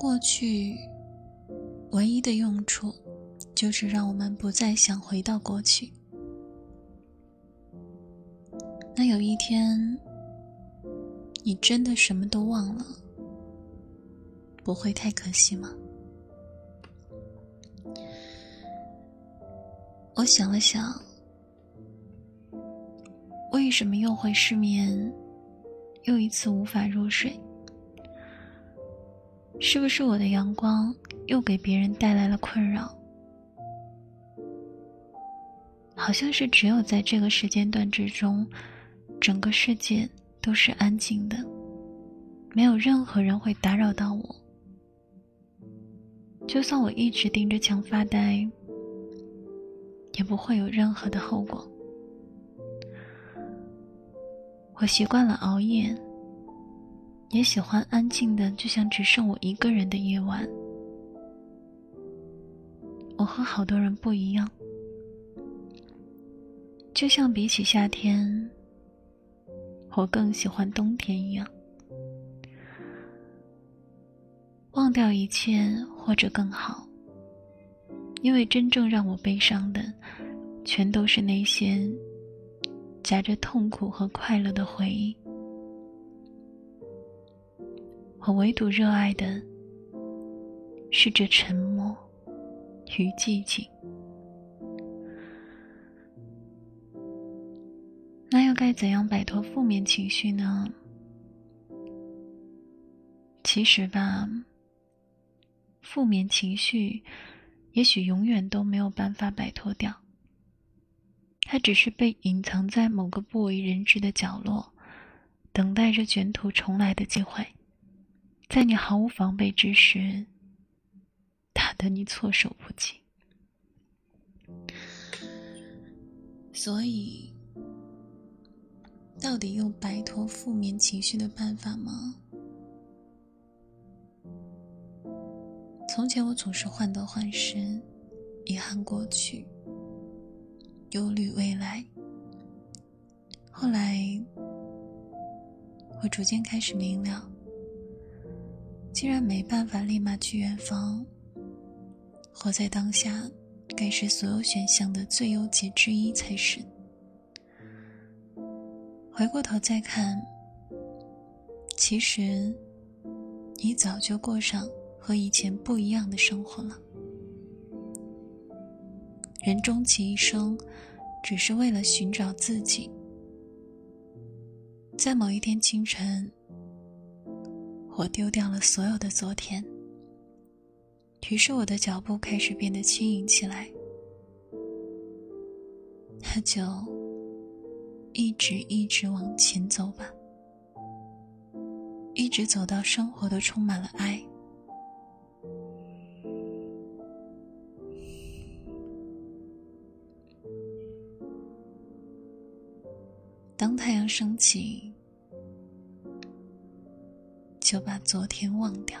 过去唯一的用处，就是让我们不再想回到过去。那有一天，你真的什么都忘了，不会太可惜吗？我想了想，为什么又会失眠？又一次无法入睡？是不是我的阳光又给别人带来了困扰？好像是只有在这个时间段之中，整个世界都是安静的，没有任何人会打扰到我。就算我一直盯着墙发呆，也不会有任何的后果。我习惯了熬夜。也喜欢安静的，就像只剩我一个人的夜晚。我和好多人不一样，就像比起夏天，我更喜欢冬天一样。忘掉一切，或者更好，因为真正让我悲伤的，全都是那些夹着痛苦和快乐的回忆。我唯独热爱的是这沉默与寂静。那又该怎样摆脱负面情绪呢？其实吧，负面情绪也许永远都没有办法摆脱掉，它只是被隐藏在某个不为人知的角落，等待着卷土重来的机会。在你毫无防备之时，打得你措手不及。所以，到底有摆脱负面情绪的办法吗？从前我总是患得患失，遗憾过去，忧虑未来。后来，我逐渐开始明了。既然没办法立马去远方，活在当下，该是所有选项的最优解之一才是。回过头再看，其实你早就过上和以前不一样的生活了。人终其一生，只是为了寻找自己，在某一天清晨。我丢掉了所有的昨天，于是我的脚步开始变得轻盈起来。那就一直一直往前走吧，一直走到生活都充满了爱。当太阳升起。就把昨天忘掉。